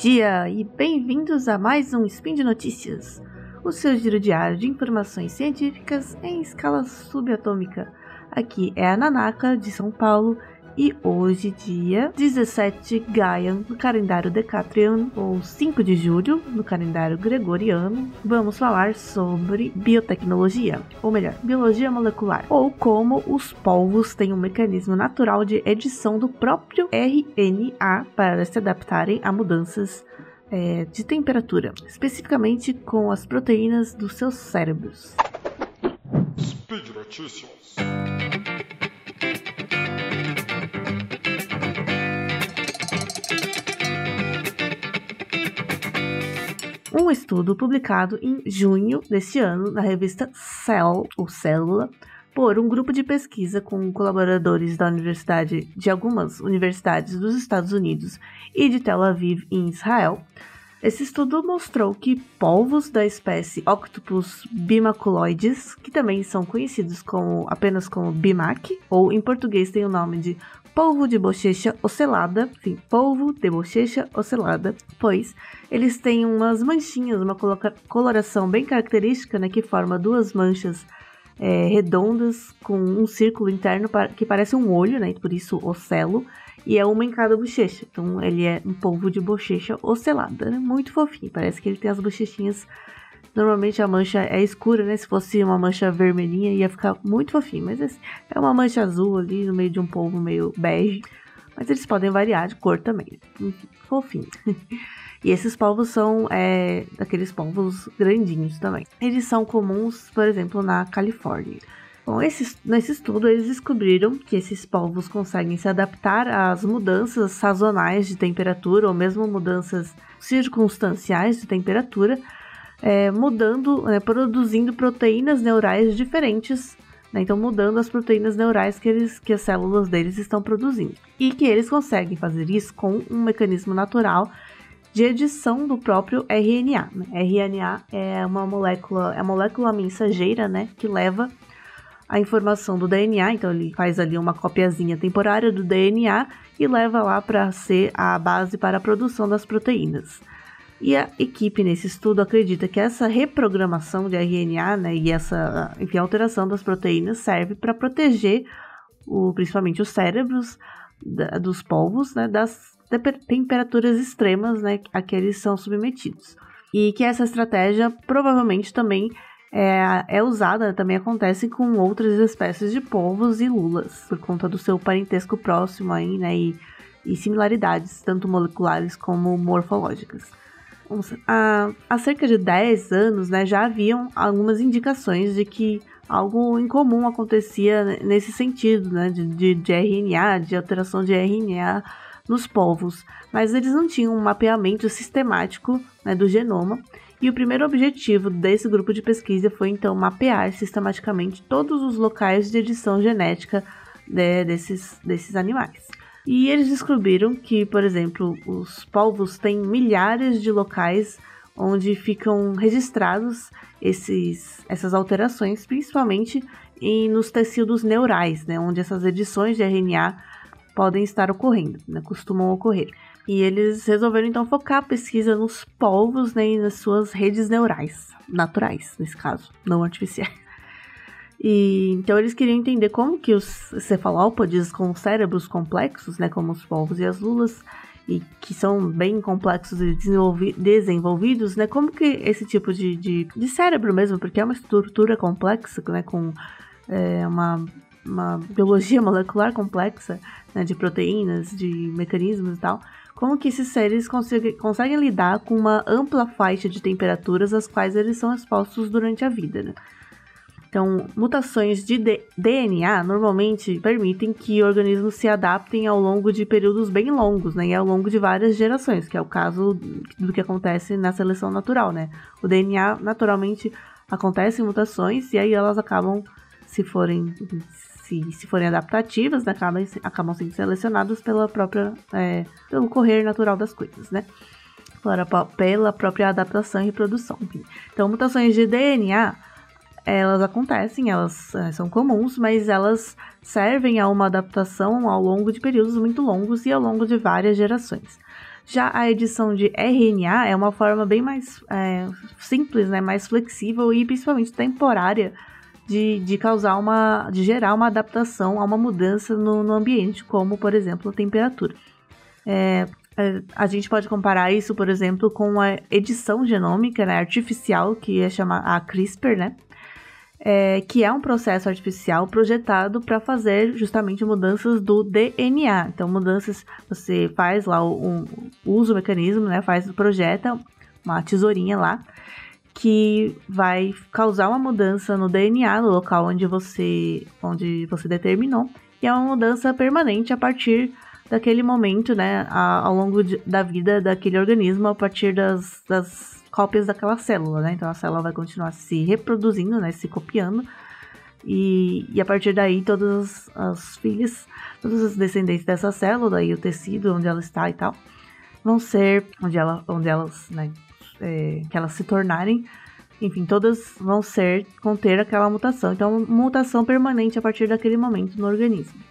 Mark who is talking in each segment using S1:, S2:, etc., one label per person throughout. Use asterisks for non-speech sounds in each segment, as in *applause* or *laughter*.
S1: dia e bem-vindos a mais um Spin de Notícias, o seu giro diário de informações científicas em escala subatômica. Aqui é a Nanaka de São Paulo e hoje, dia 17 Gaian, no calendário Decatrian, ou 5 de julho, no calendário Gregoriano, vamos falar sobre biotecnologia, ou melhor, biologia molecular, ou como os polvos têm um mecanismo natural de edição do próprio RNA para se adaptarem a mudanças é, de temperatura, especificamente com as proteínas dos seus cérebros. Speed Notícias. Um estudo publicado em junho deste ano na revista Cell, ou Célula, por um grupo de pesquisa com colaboradores da universidade de algumas universidades dos Estados Unidos e de Tel Aviv, em Israel. Esse estudo mostrou que polvos da espécie Octopus bimaculoides, que também são conhecidos como, apenas como bimac, ou em português tem o nome de polvo de bochecha ocelada, sim, polvo de bochecha ocelada, pois eles têm umas manchinhas, uma coloração bem característica, né, que forma duas manchas é, redondas com um círculo interno que parece um olho, né, por isso ocelo, e é uma em cada bochecha. Então ele é um polvo de bochecha ocelada, né, muito fofinho, parece que ele tem as bochechinhas Normalmente a mancha é escura, né? Se fosse uma mancha vermelhinha ia ficar muito fofinho. Mas é uma mancha azul ali no meio de um polvo meio bege. Mas eles podem variar de cor também. Fofinho. *laughs* e esses polvos são é, daqueles polvos grandinhos também. Eles são comuns, por exemplo, na Califórnia. Bom, esse, nesse estudo eles descobriram que esses polvos conseguem se adaptar às mudanças sazonais de temperatura ou mesmo mudanças circunstanciais de temperatura é, mudando, é, produzindo proteínas neurais diferentes. Né? Então, mudando as proteínas neurais que, eles, que as células deles estão produzindo. E que eles conseguem fazer isso com um mecanismo natural de edição do próprio RNA. Né? RNA é uma molécula, é a molécula mensageira, né, que leva a informação do DNA, então ele faz ali uma copiazinha temporária do DNA e leva lá para ser a base para a produção das proteínas. E a equipe nesse estudo acredita que essa reprogramação de RNA né, e essa enfim, alteração das proteínas serve para proteger o, principalmente os cérebros da, dos polvos né, das temperaturas extremas né, a que eles são submetidos. E que essa estratégia provavelmente também é, é usada, também acontece com outras espécies de polvos e lulas, por conta do seu parentesco próximo aí, né, e, e similaridades, tanto moleculares como morfológicas há, há cerca de 10 anos, né, já haviam algumas indicações de que algo incomum acontecia nesse sentido, né, de, de, de RNA, de alteração de RNA nos povos, mas eles não tinham um mapeamento sistemático né, do genoma. E o primeiro objetivo desse grupo de pesquisa foi então mapear sistematicamente todos os locais de edição genética né, desses, desses animais. E eles descobriram que, por exemplo, os polvos têm milhares de locais onde ficam registrados esses, essas alterações, principalmente em, nos tecidos neurais, né, onde essas edições de RNA podem estar ocorrendo, né, costumam ocorrer. E eles resolveram então focar a pesquisa nos polvos né, e nas suas redes neurais, naturais, nesse caso, não artificiais. E então eles queriam entender como que os cefalópodes com cérebros complexos, né, como os polvos e as lulas, e que são bem complexos e desenvolvidos, né, como que esse tipo de, de, de, cérebro mesmo, porque é uma estrutura complexa, né, com é, uma, uma biologia molecular complexa, né, de proteínas, de mecanismos e tal, como que esses seres conseguem, conseguem lidar com uma ampla faixa de temperaturas às quais eles são expostos durante a vida, né? Então, mutações de DNA normalmente permitem que organismos se adaptem ao longo de períodos bem longos, né? E ao longo de várias gerações, que é o caso do que acontece na seleção natural, né? O DNA naturalmente acontecem mutações e aí elas acabam, se forem se, se forem adaptativas, né, acabam, acabam sendo selecionadas pela própria é, pelo correr natural das coisas, né? Pela, pela própria adaptação e reprodução. Então, mutações de DNA elas acontecem, elas é, são comuns, mas elas servem a uma adaptação ao longo de períodos muito longos e ao longo de várias gerações. Já a edição de RNA é uma forma bem mais é, simples, né, mais flexível e principalmente temporária de, de causar uma, de gerar uma adaptação a uma mudança no, no ambiente, como por exemplo a temperatura. É, é, a gente pode comparar isso, por exemplo, com a edição genômica né, artificial, que é chamada a CRISPR, né? É, que é um processo artificial projetado para fazer justamente mudanças do DNA. Então, mudanças, você faz lá, um, usa o mecanismo, né? Faz, projeta uma tesourinha lá, que vai causar uma mudança no DNA, no local onde você, onde você determinou, e é uma mudança permanente a partir daquele momento, né, a, ao longo de, da vida daquele organismo, a partir das, das cópias daquela célula, né? Então a célula vai continuar se reproduzindo, né, se copiando. E, e a partir daí, todos os filhos, todos os descendentes dessa célula e o tecido onde ela está e tal, vão ser onde, ela, onde elas, né, é, que elas se tornarem, enfim, todas vão ser conter aquela mutação. Então, mutação permanente a partir daquele momento no organismo.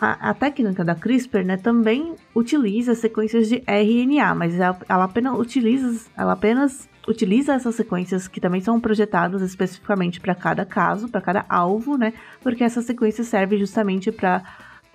S1: A, a, técnica da CRISPR né, também utiliza sequências de RNA, mas ela, ela, apenas utiliza, ela apenas utiliza essas sequências que também são projetadas especificamente para cada caso, para cada alvo, né? Porque essa sequência serve justamente para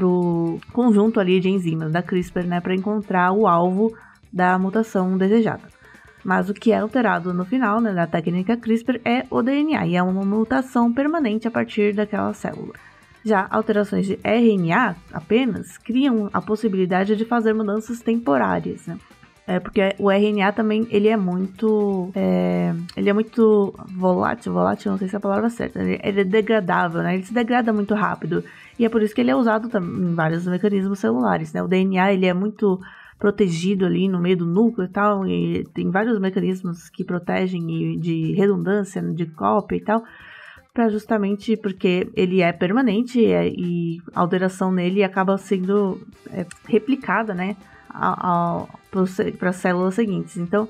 S1: o conjunto ali de enzimas da CRISPR, né, para encontrar o alvo da mutação desejada. Mas o que é alterado no final né, da técnica CRISPR é o DNA, e é uma mutação permanente a partir daquela célula. Já alterações de RNA apenas criam a possibilidade de fazer mudanças temporárias, né? É porque o RNA também ele é muito é, ele é muito volátil, volátil, não sei se é a palavra certa. Ele, ele, é degradável, né? Ele se degrada muito rápido e é por isso que ele é usado em vários mecanismos celulares, né? O DNA ele é muito protegido ali no meio do núcleo e tal, e tem vários mecanismos que protegem de redundância, de cópia e tal para justamente porque ele é permanente é, e a alteração nele acaba sendo é, replicada, né, para as células seguintes. Então,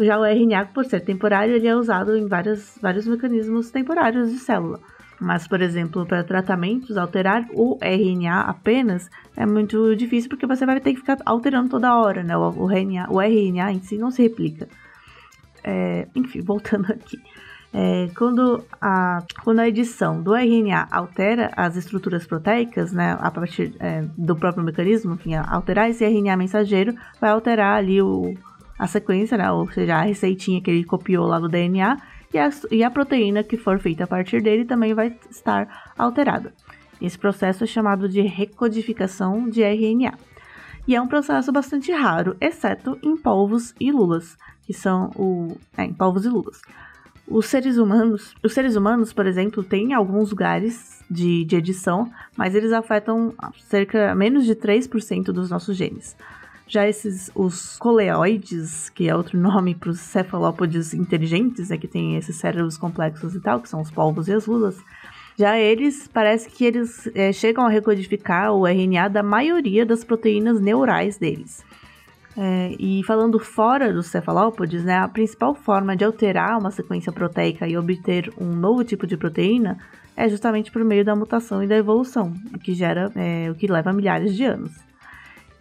S1: já o RNA, por ser temporário, ele é usado em vários, vários mecanismos temporários de célula. Mas, por exemplo, para tratamentos, alterar o RNA apenas é muito difícil porque você vai ter que ficar alterando toda hora, né? O, RNA, o RNA em si não se replica. É, enfim, *laughs* voltando aqui. É, quando, a, quando a edição do RNA altera as estruturas proteicas, né, a partir é, do próprio mecanismo, enfim, alterar esse RNA mensageiro vai alterar ali o, a sequência, né, ou seja, a receitinha que ele copiou lá do DNA e a, e a proteína que for feita a partir dele também vai estar alterada. Esse processo é chamado de recodificação de RNA. E é um processo bastante raro, exceto em polvos e lulas, que são o. É, em polvos e lulas. Os seres humanos, os seres humanos, por exemplo, têm alguns lugares de, de edição, mas eles afetam cerca menos de 3% dos nossos genes. Já esses, os coleoides, que é outro *laughs* nome para os cefalópodes inteligentes, né, que tem esses cérebros complexos e tal, que são os polvos e as lulas, já eles, parece que eles é, chegam a recodificar o RNA da maioria das proteínas neurais deles. É, e falando fora dos cefalópodes, né, a principal forma de alterar uma sequência proteica e obter um novo tipo de proteína é justamente por meio da mutação e da evolução, o que gera, é, o que leva milhares de anos.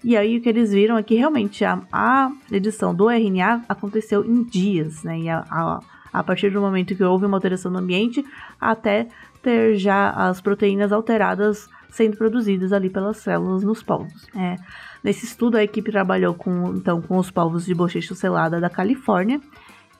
S1: E aí o que eles viram é que realmente a, a edição do RNA aconteceu em dias, né? E a, a, a, partir do momento que houve uma alteração no ambiente, até ter já as proteínas alteradas sendo produzidas ali pelas células nos povos. É, Nesse estudo, a equipe trabalhou com, então, com os povos de bochecha selada da Califórnia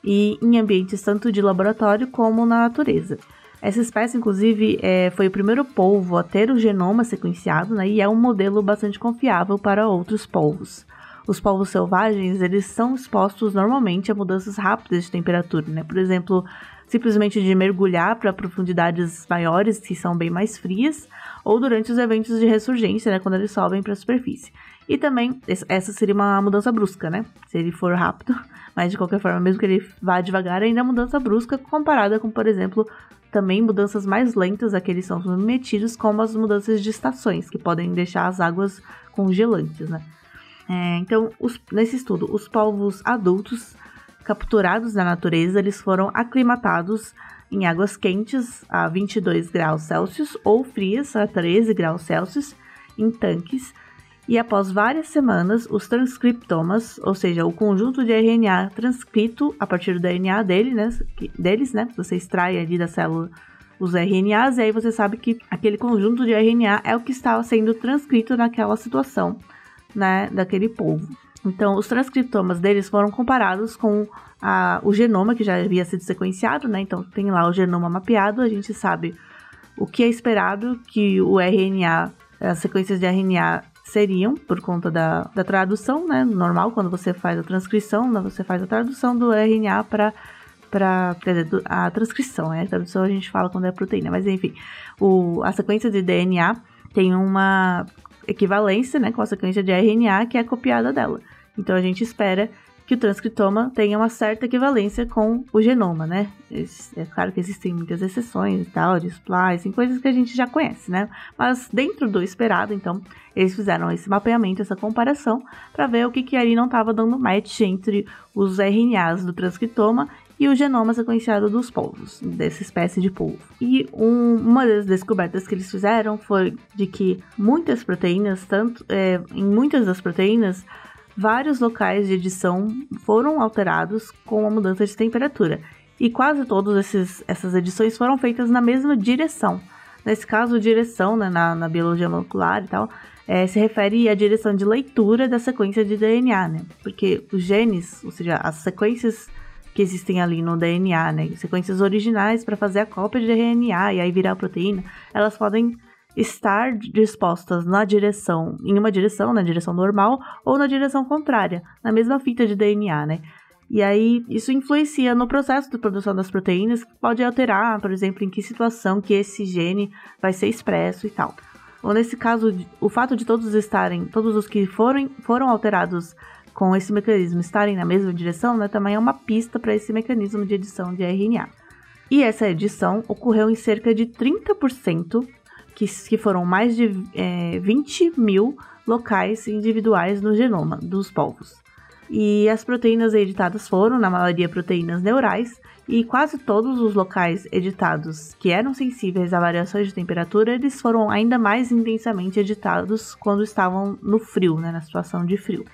S1: e em ambientes tanto de laboratório como na natureza. Essa espécie, inclusive, é, foi o primeiro polvo a ter o genoma sequenciado né, e é um modelo bastante confiável para outros polvos. Os polvos selvagens eles são expostos normalmente a mudanças rápidas de temperatura, né? Por exemplo, simplesmente de mergulhar para profundidades maiores, que são bem mais frias, ou durante os eventos de ressurgência, né, quando eles sobem para a superfície. E também, essa seria uma mudança brusca, né? Se ele for rápido, *laughs* mas de qualquer forma, mesmo que ele vá devagar, ainda é mudança brusca comparada com, por exemplo, também mudanças mais lentas a que eles são submetidos, como as mudanças de estações, que podem deixar as águas congelantes, né? É, então, os, nesse estudo, os polvos adultos capturados na natureza, eles foram aclimatados em águas quentes a 22 graus Celsius ou frias a 13 graus Celsius em tanques E após várias semanas, os transcriptomas, ou seja, o conjunto de RNA transcrito a partir do DNA dele, né, deles, né? Você extrai ali da célula os RNAs e aí você sabe que aquele conjunto de RNA é o que estava sendo transcrito naquela situação, né, daquele polvo. Então, os transcriptomas deles foram comparados com a, o genoma que já havia sido sequenciado, né? Então, tem lá o genoma mapeado, a gente sabe o que é esperado que o RNA, as sequências de RNA seriam por conta da, da tradução, né? Normal, quando você faz a transcrição, né? você faz a tradução do RNA para para a transcrição, né? A tradução a gente fala quando é proteína, mas enfim, o, a sequência de DNA tem uma equivalência, né, com a sequência de RNA que é copiada dela. Então a gente espera que o transcriptoma tenha uma certa equivalência com o genoma, né? É claro que existem muitas exceções e tal, de splicing, coisas que a gente já conhece, né? Mas dentro do esperado, então, eles fizeram esse mapeamento, essa comparação, para ver o que, que ali não estava dando match entre os RNAs do transcriptoma e o genoma sequenciado dos polvos, dessa espécie de polvo. E um, uma das descobertas que eles fizeram foi de que muitas proteínas, tanto é, em muitas das proteínas, vários locais de edição foram alterados com a mudança de temperatura. E quase todas essas edições foram feitas na mesma direção. Nesse caso, direção né, na, na, biologia molecular e tal, é, se refere à direção de leitura da sequência de DNA, né? Porque os genes, ou seja, as sequências que existem ali no DNA, né? Sequências originais para fazer a cópia de RNA e aí virar a proteína, elas podem estar dispostas na direção, em uma direção, na direção normal, ou na direção contrária, na mesma fita de DNA, né? E aí, isso influencia no processo de produção das proteínas, pode alterar, por exemplo, em que situação que esse gene vai ser expresso e tal. Ou nesse caso, o fato de todos estarem, todos os que foram, foram alterados com esse mecanismo estarem na mesma direção, né, também é uma pista para esse mecanismo de edição de RNA. E essa edição ocorreu em cerca de 30% que, que foram mais de é, 20 mil locais individuais no genoma dos povos. E as proteínas editadas foram, na maioria, proteínas neurais, e quase todos os locais editados que eram sensíveis a variações de temperatura, eles foram ainda mais intensamente editados quando estavam no frio, né, na situação de frio,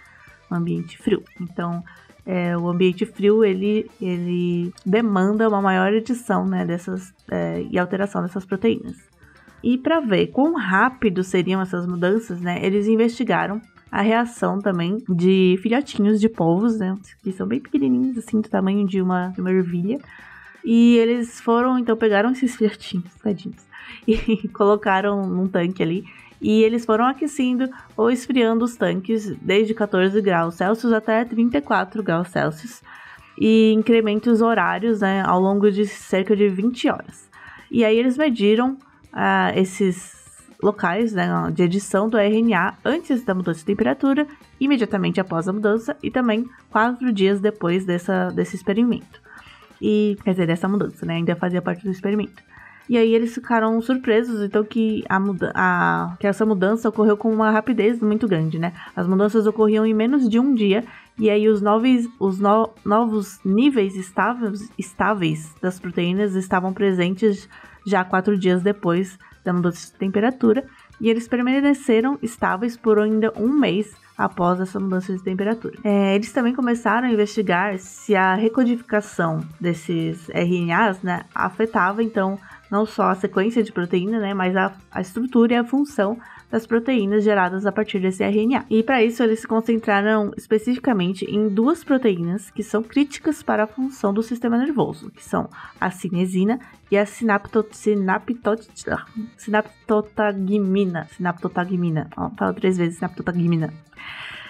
S1: no ambiente frio. Então, é, o ambiente frio ele, ele demanda uma maior edição né, dessas, é, e alteração dessas proteínas. E para ver quão rápido seriam essas mudanças, né, eles investigaram a reação também de filhotinhos de polvos, né, que são bem pequenininhos, assim, do tamanho de uma, de uma ervilha. E eles foram, então, pegaram esses filhotinhos, tadinhos, *laughs* e colocaram num tanque ali. E eles foram aquecendo ou esfriando os tanques desde 14 graus Celsius até 34 graus Celsius. E incrementos horários, né, ao longo de cerca de 20 horas. E aí eles mediram uh, esses locais né, de edição do RNA antes da mudança de temperatura, imediatamente após a mudança e também quatro dias depois dessa, desse experimento. E, quer dizer, dessa mudança, né? Ainda fazia parte do experimento. E aí eles ficaram surpresos, então, que, a a, que essa mudança ocorreu com uma rapidez muito grande, né? As mudanças ocorriam em menos de um dia, e aí os, novos, os no, novos níveis estáveis, estáveis das proteínas estavam presentes já quatro dias depois da mudança de temperatura, e eles permaneceram estáveis por ainda um mês após essa mudança de temperatura. É, eles também começaram a investigar se a recodificação desses RNAs né, afetava então não só a sequência de proteína, né, mas a, a estrutura e a função das proteínas geradas a partir desse RNA. E para isso eles se concentraram especificamente em duas proteínas que são críticas para a função do sistema nervoso, que são a cinesina e a sinapto, sinapto, sinaptotagmina. Sinaptotagmina. Ó, fala três vezes sinaptotagmina.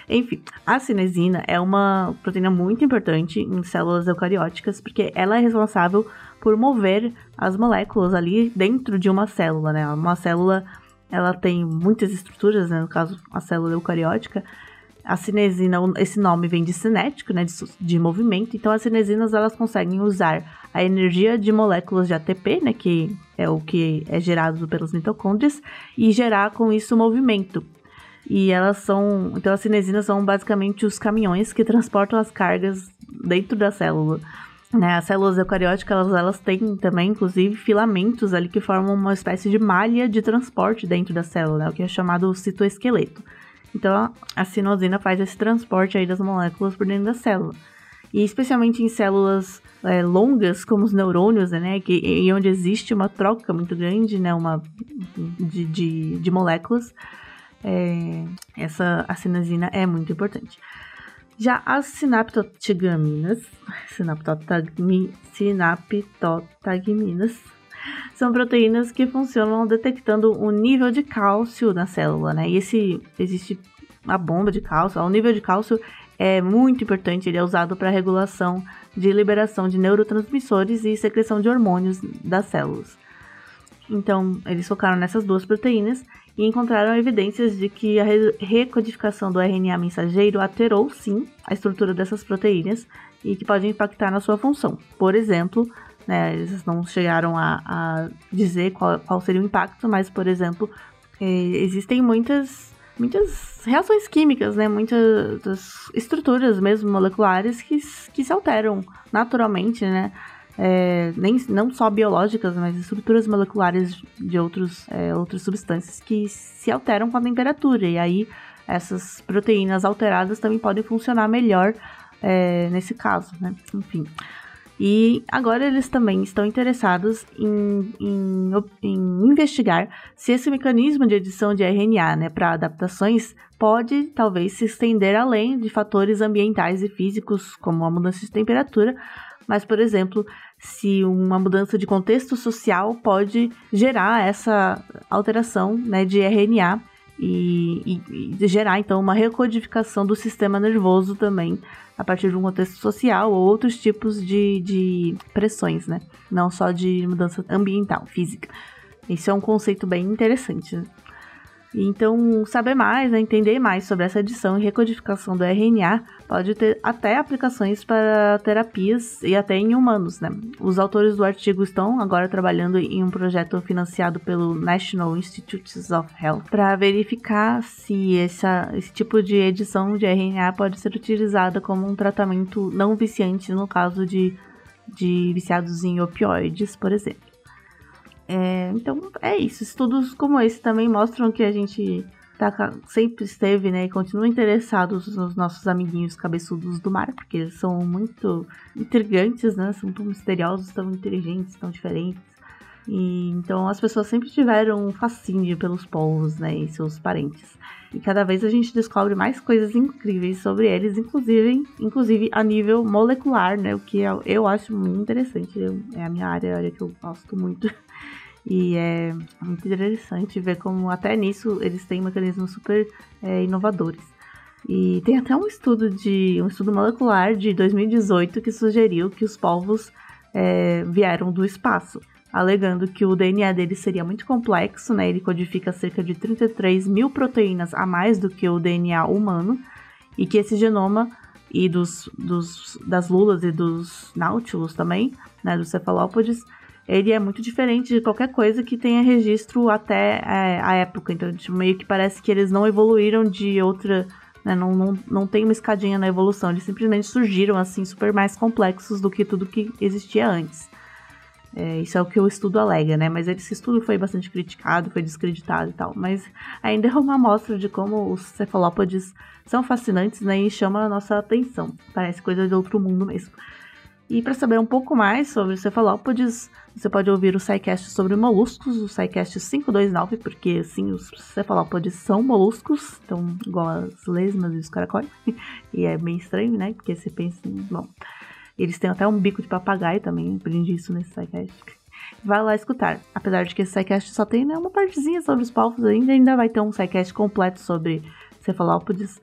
S1: Enfim, a cinesina é uma proteína muito importante em células eucarióticas porque ela é responsável por mover as moléculas ali dentro de uma célula, né? Uma célula ela tem muitas estruturas, né? no caso a célula eucariótica. A cinesina, esse nome vem de cinético, né, de, de movimento. Então as cinesinas elas conseguem usar a energia de moléculas de ATP, né, que é o que é gerado pelas mitocôndrias, e gerar com isso movimento. E elas são, então as cinesinas são basicamente os caminhões que transportam as cargas dentro da célula. Né, as células eucarióticas, elas, elas têm também, inclusive, filamentos ali que formam uma espécie de malha de transporte dentro da célula, né, o que é chamado citoesqueleto. Então a sinosina faz esse transporte aí das moléculas por dentro da célula. E especialmente em células é, longas, como os neurônios, né? Que, e onde existe uma troca muito grande, né? Uma, de, de, de moléculas. É, essa acinosina é muito importante. Já as sinaptotagminas, sinaptotagminas são proteínas que funcionam detectando o nível de cálcio na célula, né? E esse existe a bomba de cálcio, o nível de cálcio é muito importante, ele é usado para regulação de liberação de neurotransmissores e secreção de hormônios das células. Então, eles focaram nessas duas proteínas e encontraram evidências de que a recodificação do RNA mensageiro alterou sim a estrutura dessas proteínas e que pode impactar na sua função. Por exemplo, né, eles não chegaram a, a dizer qual, qual, seria o impacto, mas, por exemplo, eh, existem muitas, muitas reações químicas, né, muitas estruturas mesmo moleculares que, que se alteram naturalmente, né, é, nem, não só biológicas, mas estruturas moleculares de outros, é, outras substâncias que se alteram com a temperatura. E aí essas proteínas alteradas também podem funcionar melhor é, nesse caso, né? Enfim. E agora eles também estão interessados em, em, em investigar se esse mecanismo de edição de RNA né, para adaptações pode talvez se estender além de fatores ambientais e físicos, como a mudança de temperatura, mas, por exemplo, se uma mudança de contexto social pode gerar essa alteração né, de RNA e, e, e, gerar então uma recodificação do sistema nervoso também a partir de um contexto social ou outros tipos de, de pressões, né? Não só de mudança ambiental, física. Esse é um conceito bem interessante. Então, saber mais, né, entender mais sobre essa edição e recodificação do RNA pode ter até aplicações para terapias e até em humanos. Né? Os autores do artigo estão agora trabalhando em um projeto financiado pelo National Institutes of Health para verificar se essa, esse tipo de edição de RNA pode ser utilizada como um tratamento não viciante no caso de, de viciados em opioides, por exemplo. É, então é isso. Estudos como esse também mostram que a gente tá, sempre esteve, né, e continua interessados nos nossos amiguinhos cabeçudos do mar, porque eles são muito intrigantes, né? São tão misteriosos, tão inteligentes, tão diferentes. E, então as pessoas sempre tiveram um fascínio pelos povos, né, e seus parentes. E cada vez a gente descobre mais coisas incríveis sobre eles, inclusive, inclusive a nível molecular, né, o que eu, eu acho muito interessante. É a minha área, a área que eu gosto muito. E é muito interessante ver como até nisso eles têm mecanismos super é, inovadores. E tem até um estudo de um estudo molecular de 2018 que sugeriu que os povos é, vieram do espaço, alegando que o DNA deles seria muito complexo, né? Ele codifica cerca de 33 mil proteínas a mais do que o DNA humano, e que esse genoma e dos, dos das lulas e dos náutilos também, né, dos cefalópodes, ele é muito diferente de qualquer coisa que tenha registro até é, a época. Então, tipo, meio que parece que eles não evoluíram de outra. Né, não, não, não tem uma escadinha na evolução. Eles simplesmente surgiram assim, super mais complexos do que tudo que existia antes. É, isso é o que o estudo alega, né? Mas esse estudo foi bastante criticado, foi descreditado e tal. Mas ainda é uma amostra de como os cefalópodes são fascinantes, né? E chama a nossa atenção. Parece coisa de outro mundo mesmo. E para saber um pouco mais sobre cefalópodes, você pode ouvir o SciCast sobre moluscos, o SciCast 529, porque sim, os cefalópodes são moluscos, então igual as lesmas e os caracóis. *laughs* e é meio estranho, né? Porque você pensa, bom, eles têm até um bico de papagaio também, aprendi isso nesse SciCast. Vai lá escutar. Apesar de que esse SciCast só tem né, uma partezinha sobre os povos ainda, ainda vai ter um SciCast completo sobre cefalópodes.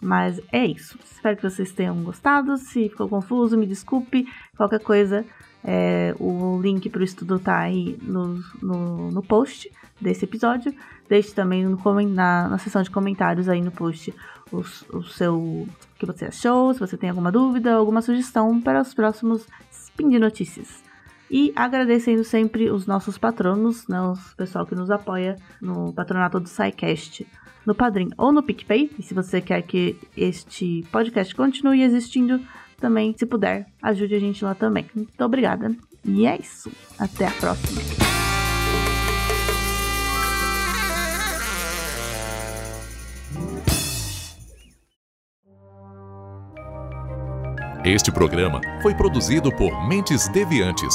S1: Mas é isso. Espero que vocês tenham gostado. Se ficou confuso, me desculpe. Qualquer coisa, é, o link para o estudo tá aí no, no, no, post desse episódio. Deixe também no, na, na seção de comentários aí no post o, o seu o que você achou, se você tem alguma dúvida, alguma sugestão para os próximos Spin de Notícias. E agradecendo sempre os nossos patronos, né, o pessoal que nos apoia no patronato do SciCast, no Padrim ou no PicPay. E se você quer que este podcast continue existindo, também, se puder, ajude a gente lá também. Muito obrigada. E é isso. Até a próxima.
S2: Este programa foi produzido por Mentes Deviantes